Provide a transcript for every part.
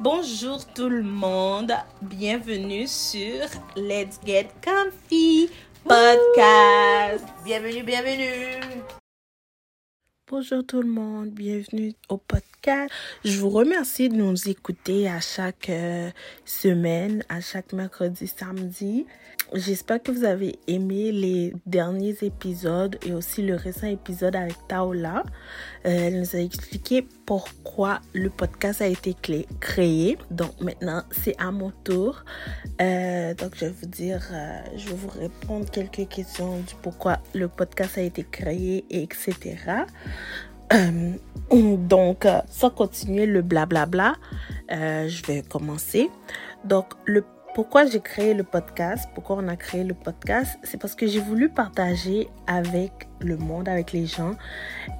Bonjour tout le monde, bienvenue sur Let's Get Comfy Podcast. Bienvenue, bienvenue. Bonjour tout le monde, bienvenue au podcast. Je vous remercie de nous écouter à chaque euh, semaine, à chaque mercredi, samedi. J'espère que vous avez aimé les derniers épisodes et aussi le récent épisode avec Taola. Euh, elle nous a expliqué pourquoi le podcast a été créé. Donc maintenant, c'est à mon tour. Euh, donc je vais vous dire, euh, je vais vous répondre quelques questions du pourquoi le podcast a été créé, etc. donc, sans continuer le blablabla, je vais commencer. Donc, le pourquoi j'ai créé le podcast, pourquoi on a créé le podcast, c'est parce que j'ai voulu partager avec le monde, avec les gens,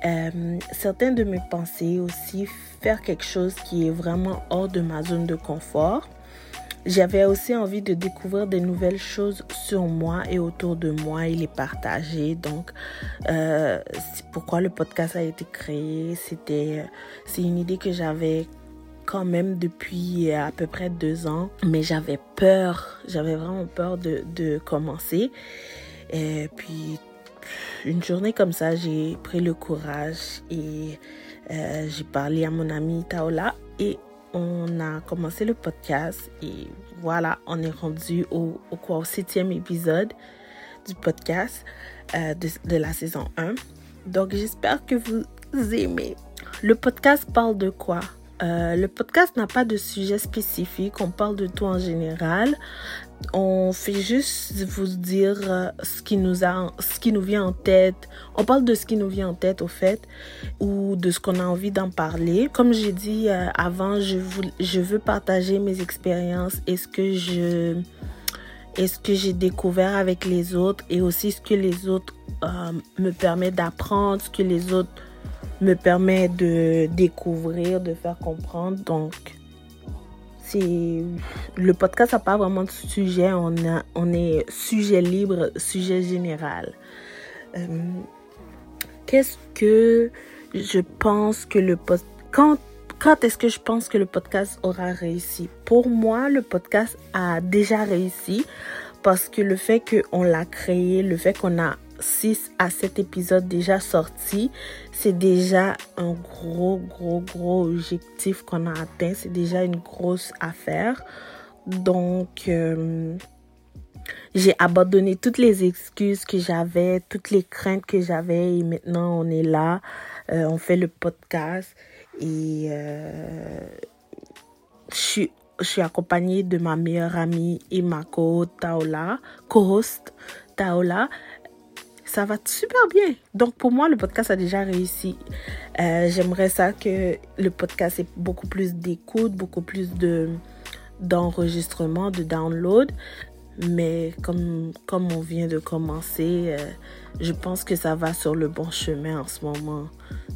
euh, certaines de mes pensées aussi, faire quelque chose qui est vraiment hors de ma zone de confort. J'avais aussi envie de découvrir des nouvelles choses sur moi et autour de moi et les partager. Donc, euh, c'est pourquoi le podcast a été créé. C'était, c'est une idée que j'avais quand même depuis à peu près deux ans, mais j'avais peur, j'avais vraiment peur de, de commencer. Et puis, une journée comme ça, j'ai pris le courage et euh, j'ai parlé à mon ami Taola et on a commencé le podcast et voilà, on est rendu au, au, quoi, au septième épisode du podcast euh, de, de la saison 1. Donc j'espère que vous aimez. Le podcast parle de quoi? Euh, le podcast n'a pas de sujet spécifique, on parle de tout en général. On fait juste vous dire euh, ce qui nous vient en tête. On parle de ce qui nous vient en tête au fait, ou de ce qu'on a envie d'en parler. Comme j'ai dit euh, avant, je, veux partager mes expériences et ce que j'ai découvert avec les autres et aussi ce que les autres me permettent d'apprendre, ce que les autres me permet de découvrir, de faire comprendre. Donc, c'est le podcast n'a pas vraiment de sujet. On, a, on est sujet libre, sujet général. Euh, qu'est-ce que je pense que le podcast... Quand, quand est-ce que je pense que le podcast aura réussi? Pour moi, le podcast a déjà réussi parce que le fait qu'on l'a créé, le fait qu'on a 6 à 7 épisodes déjà sortis, c'est déjà un gros, gros, gros objectif qu'on a atteint. C'est déjà une grosse affaire. Donc, euh, j'ai abandonné toutes les excuses que j'avais, toutes les craintes que j'avais et maintenant on est là. Euh, on fait le podcast et euh, je suis accompagnée de ma meilleure amie et ma co-host Taola, co-host Taola ça va super bien. Donc pour moi, le podcast a déjà réussi. Euh, j'aimerais ça que le podcast ait beaucoup plus d'écoute, beaucoup plus de d'enregistrement, de download. Mais comme, comme on vient de commencer, euh, je pense que ça va sur le bon chemin en ce moment.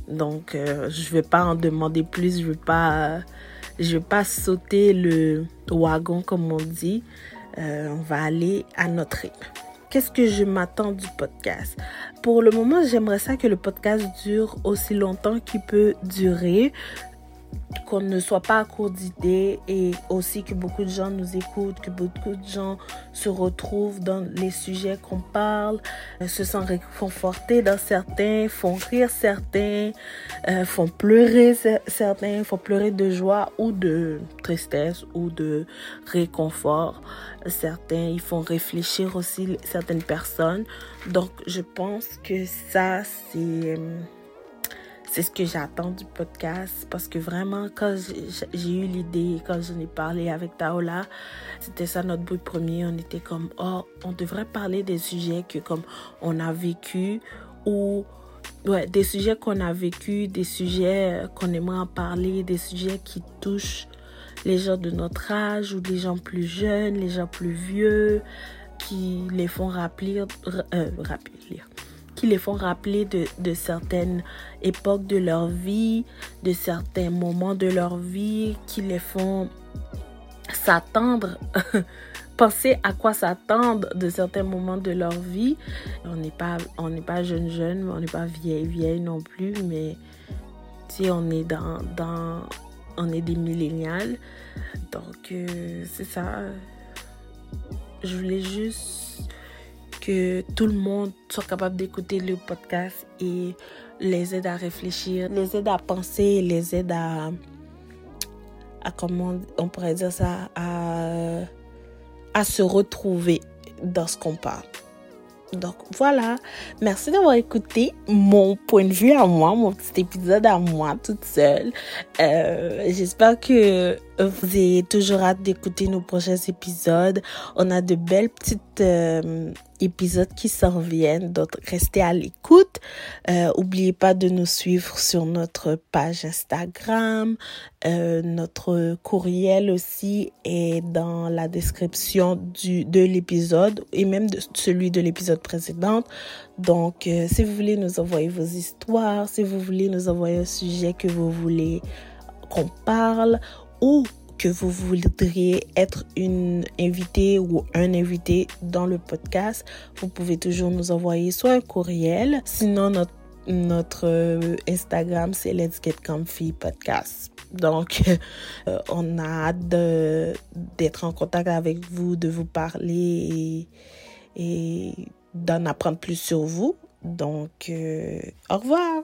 Donc euh, je vais pas en demander plus, je vais pas, vais pas sauter le wagon comme on dit. on va aller à notre rythme qu'est-ce que je m'attends du podcast? Pour le moment, j'aimerais ça que le podcast dure aussi longtemps qu'il peut durer qu'on ne soit pas à court d'idées et aussi que beaucoup de gens nous écoutent, que beaucoup de gens se retrouvent dans les sujets qu'on parle, euh, se sentent réconfortés dans certains, font rire certains, euh, font pleurer certains, font pleurer de joie ou de tristesse ou de réconfort. Certains, ils font réfléchir aussi certaines personnes. Donc, je pense que ça, c'est euh, c'est ce que j'attends du podcast parce que vraiment, quand j'ai eu l'idée, quand j'en ai parlé avec Taola, c'était ça notre but premier. On était comme, oh, on devrait parler des sujets que comme on a vécu ou des sujets qu'on a vécu, des sujets qu'on aimerait en parler, des sujets qui touchent les gens de notre âge ou les gens plus jeunes, les gens plus vieux, qui les font rappeler, euh, rappeler, les font rappeler de, de, certaines époques de leur vie, de certains moments de leur vie, qui les font s'attendre, penser à quoi s'attendre de certains moments de leur vie. On n'est pas, on n'est pas jeune jeune, on n'est pas vieille vieille non plus, mais si on est dans, dans on est des millénials. Donc, euh, c'est ça. Je voulais juste que tout le monde soit capable d'écouter le podcast et les aide à réfléchir, les aide à penser, les aide à, à comment on pourrait dire ça, à, à se retrouver dans ce qu'on parle. Donc voilà, merci d'avoir écouté mon point de vue à moi, mon petit épisode à moi toute seule. Euh, J'espère que vous avez toujours hâte d'écouter nos prochains épisodes. On a de belles petites euh, épisodes qui s'en viennent, donc restez à l'écoute. Euh, oubliez pas de nous suivre sur notre page Instagram. Euh, notre courriel aussi est dans la description du, de l'épisode et même de celui de l'épisode précédent. Donc, euh, si vous voulez nous envoyer vos histoires, si vous voulez nous envoyer un sujet que vous voulez qu'on parle ou que vous voudriez être une invitée ou un invité dans le podcast, vous pouvez toujours nous envoyer soit un courriel, sinon notre, notre euh, Instagram c'est Let's Get Comfy Podcast. Donc, euh, on a hâte d'être en contact avec vous, de vous parler et, d'en apprendre plus sur vous. Donc, euh, au revoir.